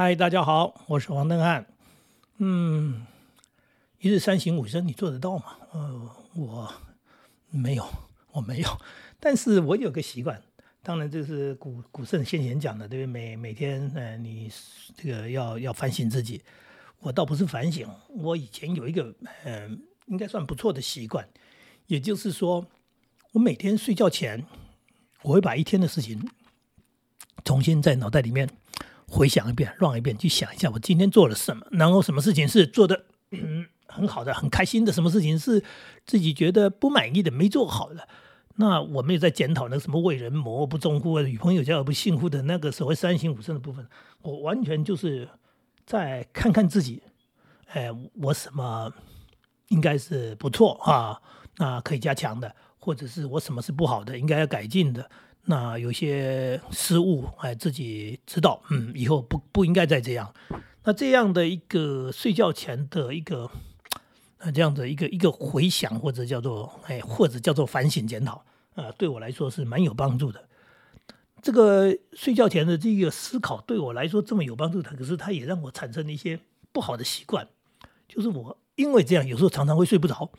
嗨，大家好，我是王登汉。嗯，一日三省吾身，你做得到吗？呃，我没有，我没有。但是我有个习惯，当然这是古古圣先贤讲的，对不对？每每天，呃，你这个要要反省自己。我倒不是反省，我以前有一个，嗯，应该算不错的习惯，也就是说，我每天睡觉前，我会把一天的事情重新在脑袋里面。回想一遍乱一遍，去想一下我今天做了什么，然后什么事情是做 的嗯很好的、很开心的，什么事情是自己觉得不满意的、没做好的。那我没有在检讨那什么为人谋不忠乎、与朋友交而不信乎的那个所谓三省吾身的部分。我完全就是在看看自己，哎，我什么应该是不错啊，那可以加强的，或者是我什么是不好的，应该要改进的。那有些失误，哎，自己知道，嗯，以后不不应该再这样。那这样的一个睡觉前的一个，呃，这样的一个一个回想，或者叫做，哎，或者叫做反省检讨，啊，对我来说是蛮有帮助的。这个睡觉前的这个思考，对我来说这么有帮助的，可是它也让我产生了一些不好的习惯，就是我因为这样，有时候常常会睡不着。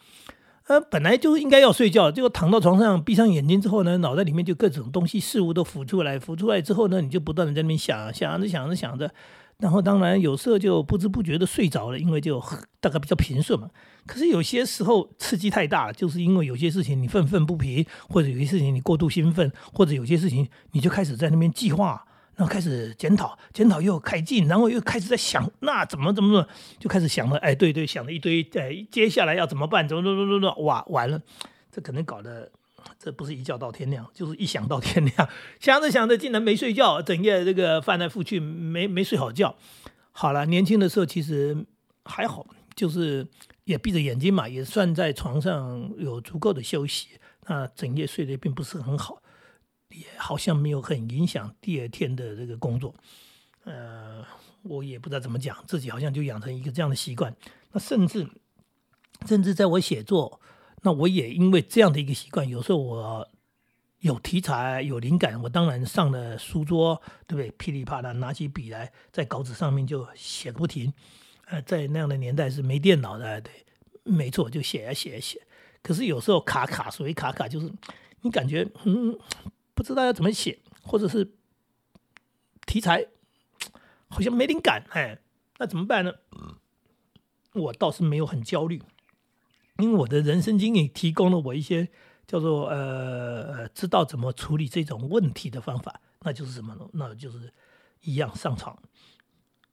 呃，本来就应该要睡觉，结果躺到床上，闭上眼睛之后呢，脑袋里面就各种东西、事物都浮出来，浮出来之后呢，你就不断的在那边想，想着想着想着，然后当然有时候就不知不觉的睡着了，因为就大概比较平顺嘛。可是有些时候刺激太大了，就是因为有些事情你愤愤不平，或者有些事情你过度兴奋，或者有些事情你就开始在那边计划。然后开始检讨，检讨又开进，然后又开始在想，那怎么怎么怎么，就开始想了，哎，对对，想了一堆，哎，接下来要怎么办？怎么怎么怎么，哇，完了，这可能搞得，这不是一觉到天亮，就是一想到天亮，想着想着竟然没睡觉，整夜这个翻来覆去，没没睡好觉。好了，年轻的时候其实还好，就是也闭着眼睛嘛，也算在床上有足够的休息，那整夜睡得并不是很好。也好像没有很影响第二天的这个工作，呃，我也不知道怎么讲，自己好像就养成一个这样的习惯。那甚至，甚至在我写作，那我也因为这样的一个习惯，有时候我有题材、有灵感，我当然上了书桌，对不对？噼里啪啦拿起笔来，在稿纸上面就写不停。呃，在那样的年代是没电脑的，对，没错，就写啊写啊写。可是有时候卡卡，所谓卡卡，就是你感觉嗯。不知道要怎么写，或者是题材好像没灵感，哎，那怎么办呢？我倒是没有很焦虑，因为我的人生经历提供了我一些叫做呃知道怎么处理这种问题的方法，那就是什么呢？那就是一样上床，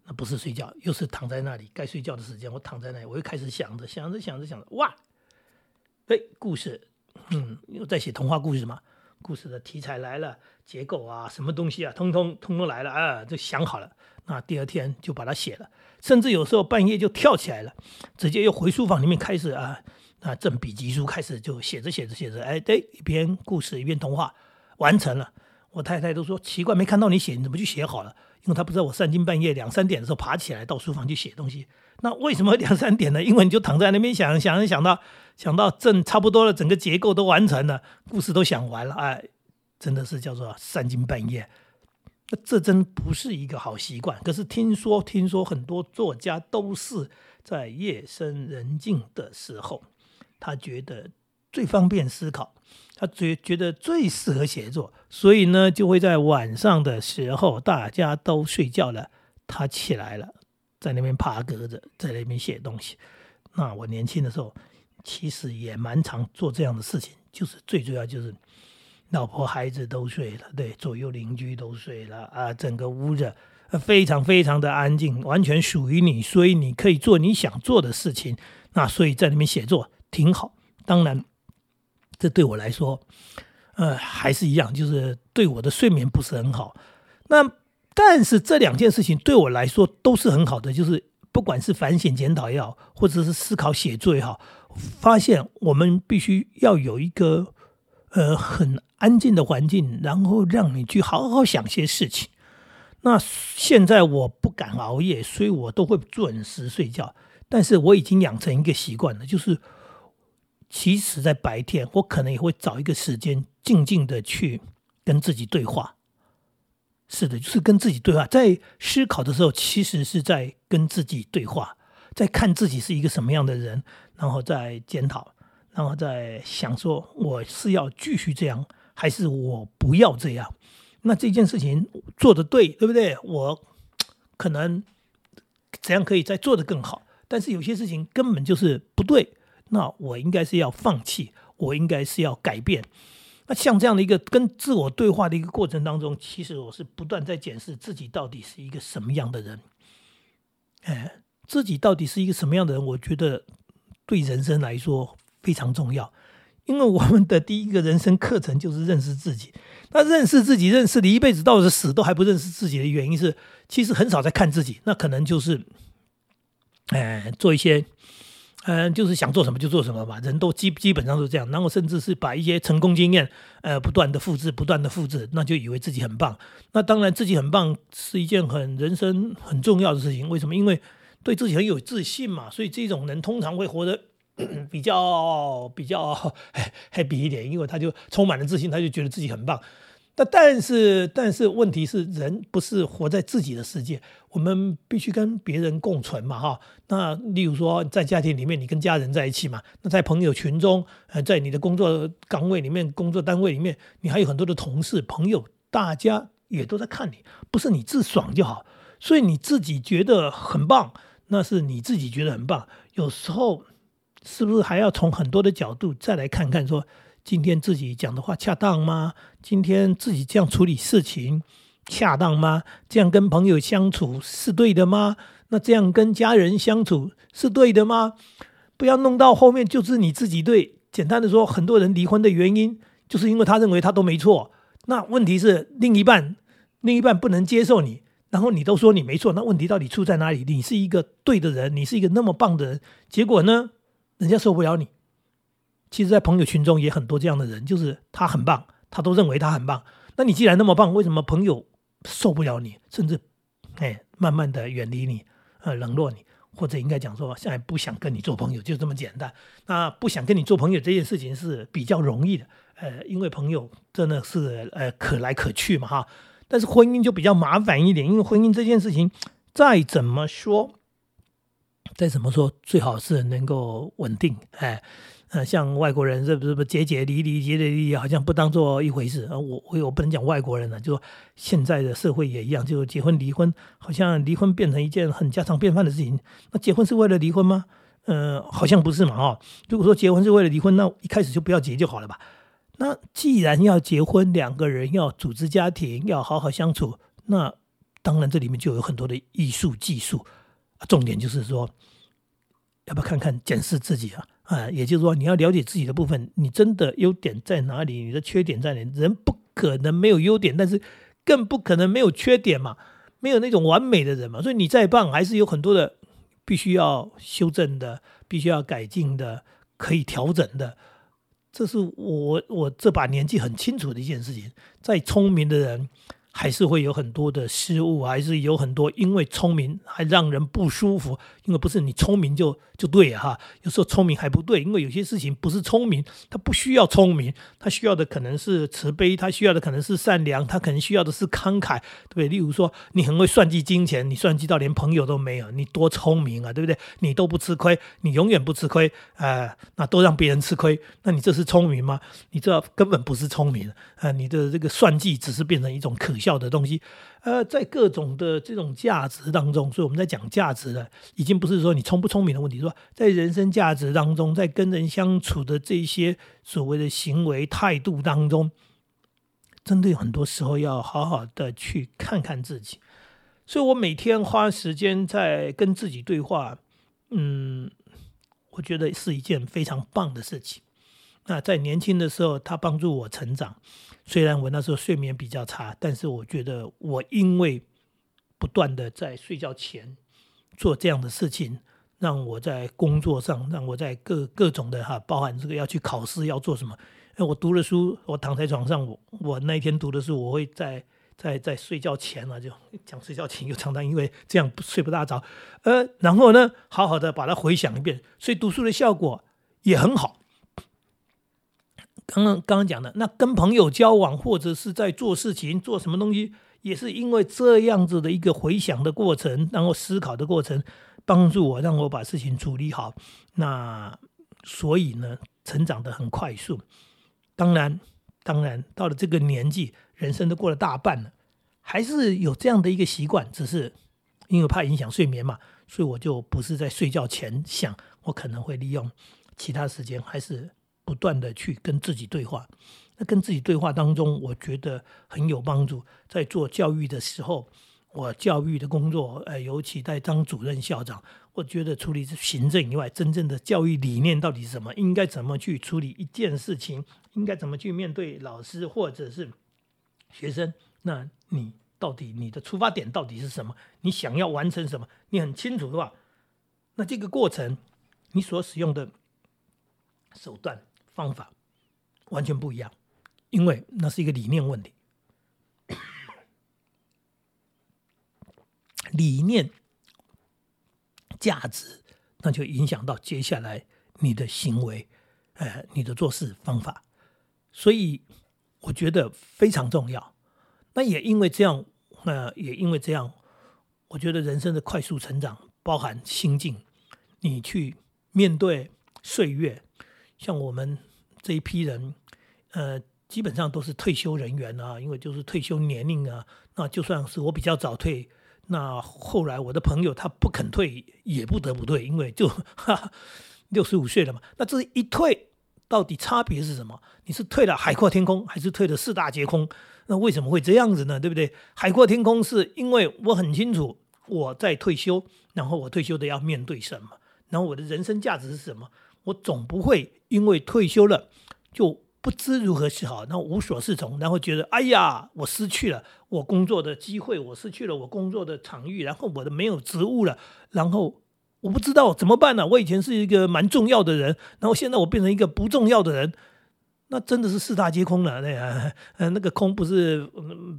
那不是睡觉，又是躺在那里，该睡觉的时间，我躺在那里，我又开始想着想着想着想着，哇，哎，故事，嗯，又在写童话故事嘛。故事的题材来了，结构啊，什么东西啊，通通通通来了啊，就想好了。那第二天就把它写了，甚至有时候半夜就跳起来了，直接又回书房里面开始啊那正笔疾书，开始就写着写着写着，哎，对，一篇故事一篇童话完成了。我太太都说奇怪，没看到你写，你怎么就写好了？因为她不知道我三更半夜两三点的时候爬起来到书房去写东西。那为什么两三点呢？因为你就躺在那边想想想到想到正差不多了，整个结构都完成了，故事都想完了，哎，真的是叫做三更半夜。那这真不是一个好习惯。可是听说听说很多作家都是在夜深人静的时候，他觉得最方便思考，他觉觉得最适合写作，所以呢就会在晚上的时候大家都睡觉了，他起来了。在那边爬格子，在那边写东西。那我年轻的时候，其实也蛮常做这样的事情。就是最主要就是，老婆孩子都睡了，对，左右邻居都睡了啊，整个屋子非常非常的安静，完全属于你，所以你可以做你想做的事情。那所以在那边写作挺好。当然，这对我来说，呃，还是一样，就是对我的睡眠不是很好。那。但是这两件事情对我来说都是很好的，就是不管是反省检讨也好，或者是思考写作也好，发现我们必须要有一个呃很安静的环境，然后让你去好好想些事情。那现在我不敢熬夜，所以我都会准时睡觉。但是我已经养成一个习惯了，就是其实在白天，我可能也会找一个时间静静的去跟自己对话。是的，就是跟自己对话。在思考的时候，其实是在跟自己对话，在看自己是一个什么样的人，然后再检讨，然后再想说我是要继续这样，还是我不要这样。那这件事情做的对，对不对？我可能怎样可以再做的更好？但是有些事情根本就是不对，那我应该是要放弃，我应该是要改变。那像这样的一个跟自我对话的一个过程当中，其实我是不断在检视自己到底是一个什么样的人。哎，自己到底是一个什么样的人？我觉得对人生来说非常重要，因为我们的第一个人生课程就是认识自己。那认识自己，认识你一辈子，到死都还不认识自己的原因是，其实很少在看自己。那可能就是，哎，做一些。嗯，就是想做什么就做什么吧，人都基基本上是这样，然后甚至是把一些成功经验，呃，不断的复制，不断的复制，那就以为自己很棒。那当然，自己很棒是一件很人生很重要的事情。为什么？因为对自己很有自信嘛，所以这种人通常会活得 比较比较 happy 一点，因为他就充满了自信，他就觉得自己很棒。那但是，但是问题是，人不是活在自己的世界，我们必须跟别人共存嘛，哈。那例如说，在家庭里面，你跟家人在一起嘛；那在朋友群中，呃，在你的工作岗位里面、工作单位里面，你还有很多的同事、朋友，大家也都在看你，不是你自爽就好。所以你自己觉得很棒，那是你自己觉得很棒。有时候，是不是还要从很多的角度再来看看说？今天自己讲的话恰当吗？今天自己这样处理事情恰当吗？这样跟朋友相处是对的吗？那这样跟家人相处是对的吗？不要弄到后面就是你自己对。简单的说，很多人离婚的原因就是因为他认为他都没错。那问题是另一半，另一半不能接受你，然后你都说你没错。那问题到底出在哪里？你是一个对的人，你是一个那么棒的人，结果呢，人家受不了你。其实，在朋友群中也很多这样的人，就是他很棒，他都认为他很棒。那你既然那么棒，为什么朋友受不了你，甚至哎，慢慢的远离你，呃，冷落你，或者应该讲说，现在不想跟你做朋友，就这么简单。那不想跟你做朋友这件事情是比较容易的，呃，因为朋友真的是呃可来可去嘛哈。但是婚姻就比较麻烦一点，因为婚姻这件事情再怎么说，再怎么说，最好是能够稳定，哎。呃，像外国人是不是不结结离离结结离离，好像不当做一回事。呃，我我我不能讲外国人了，就说现在的社会也一样，就结婚离婚，好像离婚变成一件很家常便饭的事情。那结婚是为了离婚吗？呃，好像不是嘛，哈。如果说结婚是为了离婚，那一开始就不要结就好了吧。那既然要结婚，两个人要组织家庭，要好好相处，那当然这里面就有很多的艺术技术。重点就是说，要不要看看检视自己啊？啊，也就是说，你要了解自己的部分，你真的优点在哪里？你的缺点在哪里？人不可能没有优点，但是更不可能没有缺点嘛，没有那种完美的人嘛。所以你再棒，还是有很多的必须要修正的，必须要改进的，可以调整的。这是我我这把年纪很清楚的一件事情。再聪明的人。还是会有很多的失误，还是有很多因为聪明还让人不舒服。因为不是你聪明就就对哈，有时候聪明还不对，因为有些事情不是聪明，他不需要聪明，他需要的可能是慈悲，他需要的可能是善良，他可能需要的是慷慨，对不对？例如说，你很会算计金钱，你算计到连朋友都没有，你多聪明啊，对不对？你都不吃亏，你永远不吃亏，呃，那都让别人吃亏，那你这是聪明吗？你这根本不是聪明，呃，你的这个算计只是变成一种可。笑的东西，呃，在各种的这种价值当中，所以我们在讲价值的，已经不是说你聪不聪明的问题，说在人生价值当中，在跟人相处的这些所谓的行为态度当中，真的有很多时候要好好的去看看自己。所以我每天花时间在跟自己对话，嗯，我觉得是一件非常棒的事情。那在年轻的时候，他帮助我成长。虽然我那时候睡眠比较差，但是我觉得我因为不断的在睡觉前做这样的事情，让我在工作上，让我在各各种的哈，包含这个要去考试要做什么。哎，我读了书，我躺在床上，我我那一天读的书，我会在在在睡觉前啊，就讲睡觉前又常常因为这样睡不大着，呃，然后呢，好好的把它回想一遍，所以读书的效果也很好。刚刚刚刚讲的，那跟朋友交往或者是在做事情做什么东西也是因为这样子的一个回想的过程，然后思考的过程，帮助我让我把事情处理好。那所以呢，成长的很快速。当然，当然到了这个年纪，人生都过了大半了，还是有这样的一个习惯，只是因为怕影响睡眠嘛，所以我就不是在睡觉前想，我可能会利用其他时间，还是不断的去跟自己对话。那跟自己对话当中，我觉得很有帮助。在做教育的时候，我教育的工作，呃，尤其在当主任校长，我觉得处理行政以外，真正的教育理念到底是什么？应该怎么去处理一件事情？应该怎么去面对老师或者是学生？那你到底你的出发点到底是什么？你想要完成什么？你很清楚的话，那这个过程你所使用的手段方法完全不一样。因为那是一个理念问题，理念、价值，那就影响到接下来你的行为，呃，你的做事方法。所以我觉得非常重要。那也因为这样，呃，也因为这样，我觉得人生的快速成长包含心境，你去面对岁月，像我们这一批人，呃。基本上都是退休人员啊，因为就是退休年龄啊。那就算是我比较早退，那后来我的朋友他不肯退，也不得不退，因为就六十五岁了嘛。那这一退，到底差别是什么？你是退了海阔天空，还是退了四大皆空？那为什么会这样子呢？对不对？海阔天空是因为我很清楚我在退休，然后我退休的要面对什么，然后我的人生价值是什么？我总不会因为退休了就。不知如何是好，然后无所适从，然后觉得哎呀，我失去了我工作的机会，我失去了我工作的场域，然后我的没有职务了，然后我不知道怎么办呢？我以前是一个蛮重要的人，然后现在我变成一个不重要的人。那真的是四大皆空了，那个，呃，那个空不是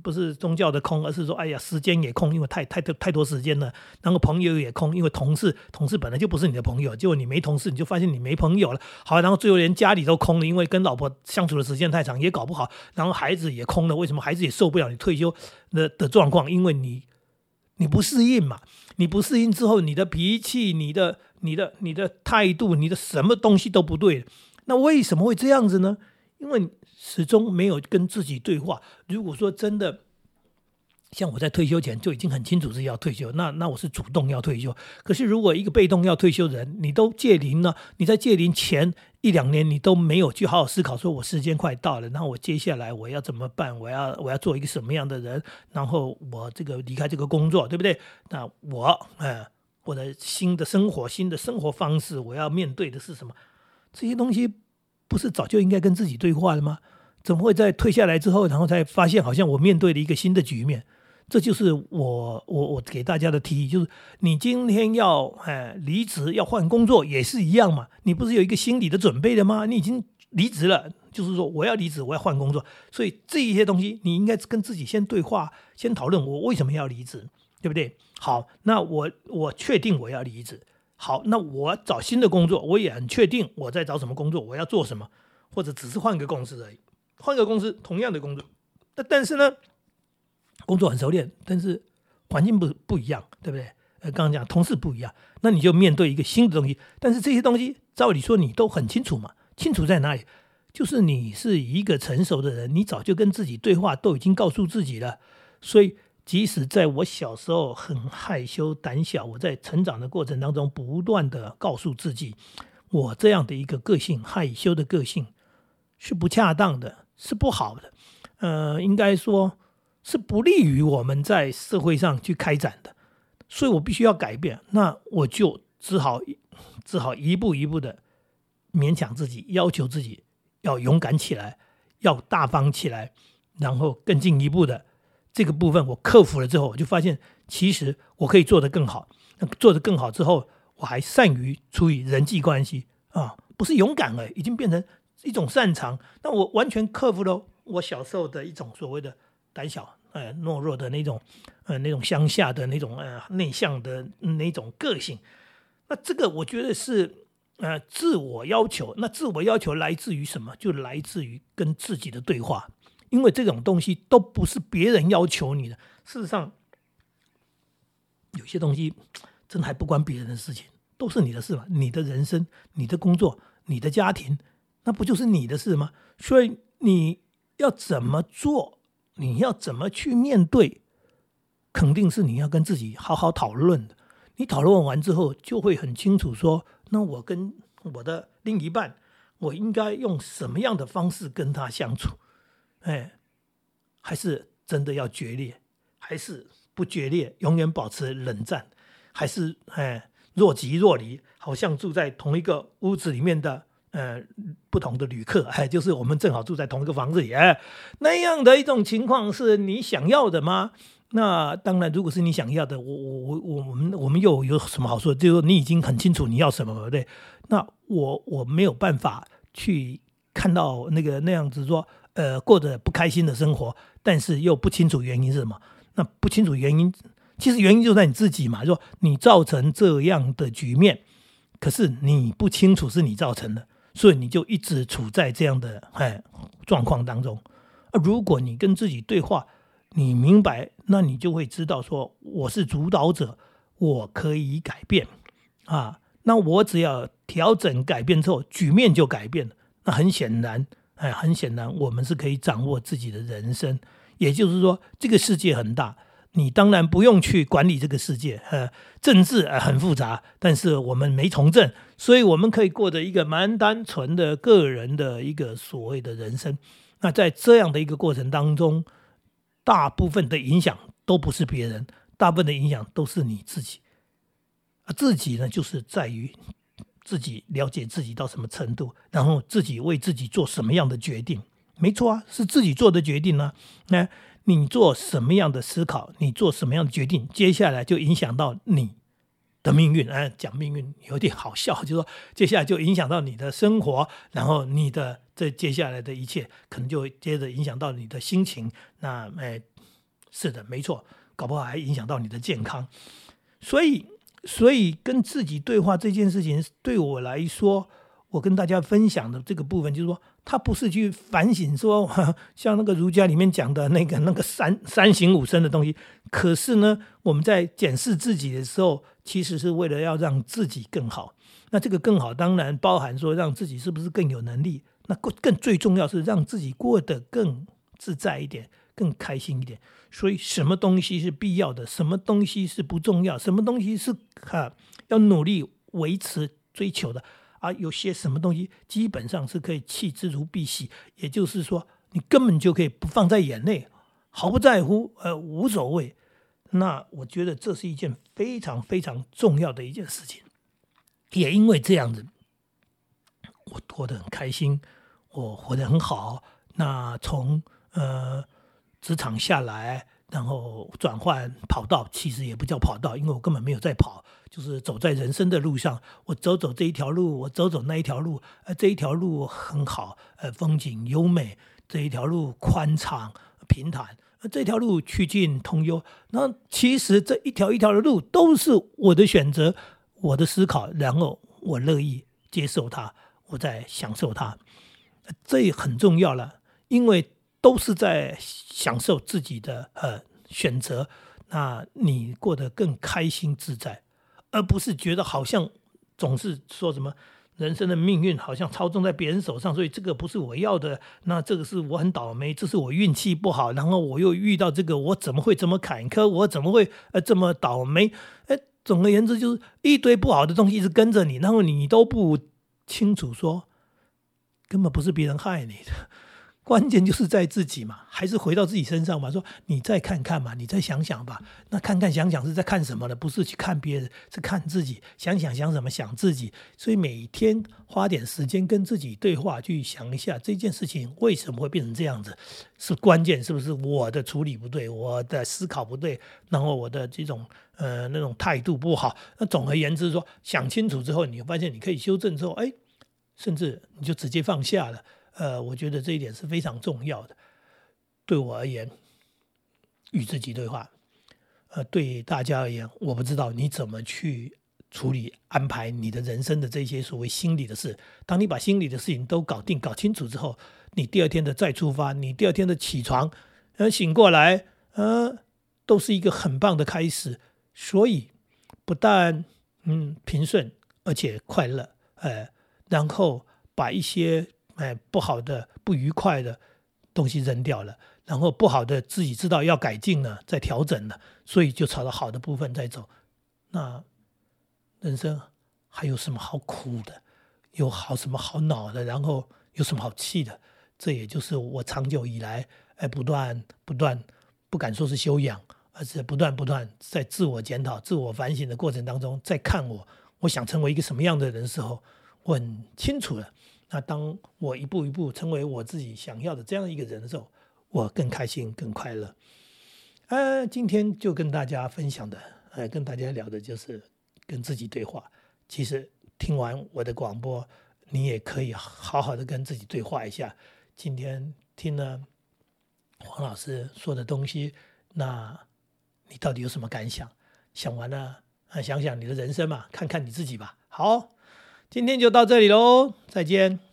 不是宗教的空，而是说，哎呀，时间也空，因为太太多太多时间了。然后朋友也空，因为同事同事本来就不是你的朋友，结果你没同事，你就发现你没朋友了。好，然后最后连家里都空了，因为跟老婆相处的时间太长，也搞不好。然后孩子也空了，为什么孩子也受不了你退休的的状况？因为你你不适应嘛，你不适应之后，你的脾气、你的、你的、你的态度、你的什么东西都不对。那为什么会这样子呢？因为始终没有跟自己对话。如果说真的像我在退休前就已经很清楚自己要退休，那那我是主动要退休。可是如果一个被动要退休人，你都届龄了，你在届龄前一两年你都没有去好好思考，说我时间快到了，然后我接下来我要怎么办？我要我要做一个什么样的人？然后我这个离开这个工作，对不对？那我呃，我的新的生活、新的生活方式，我要面对的是什么？这些东西。不是早就应该跟自己对话了吗？怎么会在退下来之后，然后才发现好像我面对了一个新的局面？这就是我我我给大家的提议，就是你今天要哎离职要换工作也是一样嘛，你不是有一个心理的准备的吗？你已经离职了，就是说我要离职，我要换工作，所以这一些东西你应该跟自己先对话，先讨论我为什么要离职，对不对？好，那我我确定我要离职。好，那我找新的工作，我也很确定我在找什么工作，我要做什么，或者只是换个公司而已，换个公司同样的工作，那但是呢，工作很熟练，但是环境不不一样，对不对？呃，刚刚讲同事不一样，那你就面对一个新的东西，但是这些东西照理说你都很清楚嘛，清楚在哪里？就是你是一个成熟的人，你早就跟自己对话，都已经告诉自己了，所以。即使在我小时候很害羞胆小，我在成长的过程当中不断的告诉自己，我这样的一个个性害羞的个性是不恰当的，是不好的，呃，应该说是不利于我们在社会上去开展的，所以我必须要改变，那我就只好只好一步一步的勉强自己，要求自己要勇敢起来，要大方起来，然后更进一步的。这个部分我克服了之后，我就发现其实我可以做得更好。那做得更好之后，我还善于处理人际关系啊，不是勇敢了，已经变成一种擅长。那我完全克服了我小时候的一种所谓的胆小、呃懦弱的那种，呃那种乡下的那种呃内向的那种个性。那这个我觉得是呃自我要求。那自我要求来自于什么？就来自于跟自己的对话。因为这种东西都不是别人要求你的。事实上，有些东西真还不关别人的事情，都是你的事嘛。你的人生、你的工作、你的家庭，那不就是你的事吗？所以你要怎么做，你要怎么去面对，肯定是你要跟自己好好讨论的。你讨论完之后，就会很清楚说，那我跟我的另一半，我应该用什么样的方式跟他相处？哎，还是真的要决裂？还是不决裂，永远保持冷战？还是哎若即若离，好像住在同一个屋子里面的呃不同的旅客？哎，就是我们正好住在同一个房子里，哎，那样的一种情况是你想要的吗？那当然，如果是你想要的，我我我我们我们又有什么好说？就是你已经很清楚你要什么了，对？那我我没有办法去看到那个那样子说，呃，过着不开心的生活，但是又不清楚原因是什么？那不清楚原因，其实原因就在你自己嘛，说你造成这样的局面，可是你不清楚是你造成的，所以你就一直处在这样的哎状况当中。如果你跟自己对话，你明白，那你就会知道说我是主导者，我可以改变啊。那我只要调整改变之后，局面就改变了。那很显然，哎，很显然，我们是可以掌握自己的人生。也就是说，这个世界很大，你当然不用去管理这个世界。呃，政治很复杂，但是我们没从政，所以我们可以过着一个蛮单纯的个人的一个所谓的人生。那在这样的一个过程当中，大部分的影响都不是别人，大部分的影响都是你自己。啊，自己呢，就是在于自己了解自己到什么程度，然后自己为自己做什么样的决定。没错啊，是自己做的决定呢。那你做什么样的思考，你做什么样的决定，接下来就影响到你的命运。哎，讲命运有点好笑，就说接下来就影响到你的生活，然后你的。这接下来的一切，可能就接着影响到你的心情。那，哎，是的，没错，搞不好还影响到你的健康。所以，所以跟自己对话这件事情，对我来说，我跟大家分享的这个部分，就是说，他不是去反省，说 像那个儒家里面讲的那个那个三三省吾身的东西。可是呢，我们在检视自己的时候，其实是为了要让自己更好。那这个更好，当然包含说，让自己是不是更有能力。那更更最重要是让自己过得更自在一点，更开心一点。所以，什么东西是必要的，什么东西是不重要，什么东西是哈要努力维持追求的啊？有些什么东西基本上是可以弃之如敝屣，也就是说，你根本就可以不放在眼内，毫不在乎，呃，无所谓。那我觉得这是一件非常非常重要的一件事情。也因为这样子，我过得很开心。我活得很好，那从呃职场下来，然后转换跑道，其实也不叫跑道，因为我根本没有在跑，就是走在人生的路上。我走走这一条路，我走走那一条路，呃，这一条路很好，呃，风景优美；这一条路宽敞平坦，这条路曲径通幽。那其实这一条一条的路都是我的选择，我的思考，然后我乐意接受它，我在享受它。这很重要了，因为都是在享受自己的呃选择，那你过得更开心自在，而不是觉得好像总是说什么人生的命运好像操纵在别人手上，所以这个不是我要的，那这个是我很倒霉，这是我运气不好，然后我又遇到这个，我怎么会这么坎坷，我怎么会呃这么倒霉？哎，总而言之就是一堆不好的东西一直跟着你，然后你都不清楚说。根本不是别人害你的，关键就是在自己嘛，还是回到自己身上嘛。说你再看看嘛，你再想想吧。那看看想想是在看什么呢？不是去看别人，是看自己。想想想什么？想自己。所以每天花点时间跟自己对话，去想一下这件事情为什么会变成这样子，是关键是不是我的处理不对，我的思考不对，然后我的这种呃那种态度不好。那总而言之说，想清楚之后，你会发现你可以修正之后，哎。甚至你就直接放下了，呃，我觉得这一点是非常重要的。对我而言，与自己对话，呃，对大家而言，我不知道你怎么去处理安排你的人生的这些所谓心理的事。当你把心理的事情都搞定、搞清楚之后，你第二天的再出发，你第二天的起床，呃，醒过来，呃，都是一个很棒的开始。所以，不但嗯平顺，而且快乐，呃，然后把一些哎不好的、不愉快的东西扔掉了。然后不好的自己知道要改进了，再调整了，所以就朝着好的部分在走。那人生还有什么好苦的？有好什么好恼的？然后有什么好气的？这也就是我长久以来哎不断不断不敢说是修养，而是不断不断在自我检讨、自我反省的过程当中，在看我我想成为一个什么样的人的时候，我很清楚了。那当我一步一步成为我自己想要的这样一个人的时候，我更开心，更快乐。呃，今天就跟大家分享的，呃，跟大家聊的就是跟自己对话。其实听完我的广播，你也可以好好的跟自己对话一下。今天听了黄老师说的东西，那你到底有什么感想？想完了，啊，想想你的人生嘛，看看你自己吧。好，今天就到这里喽，再见。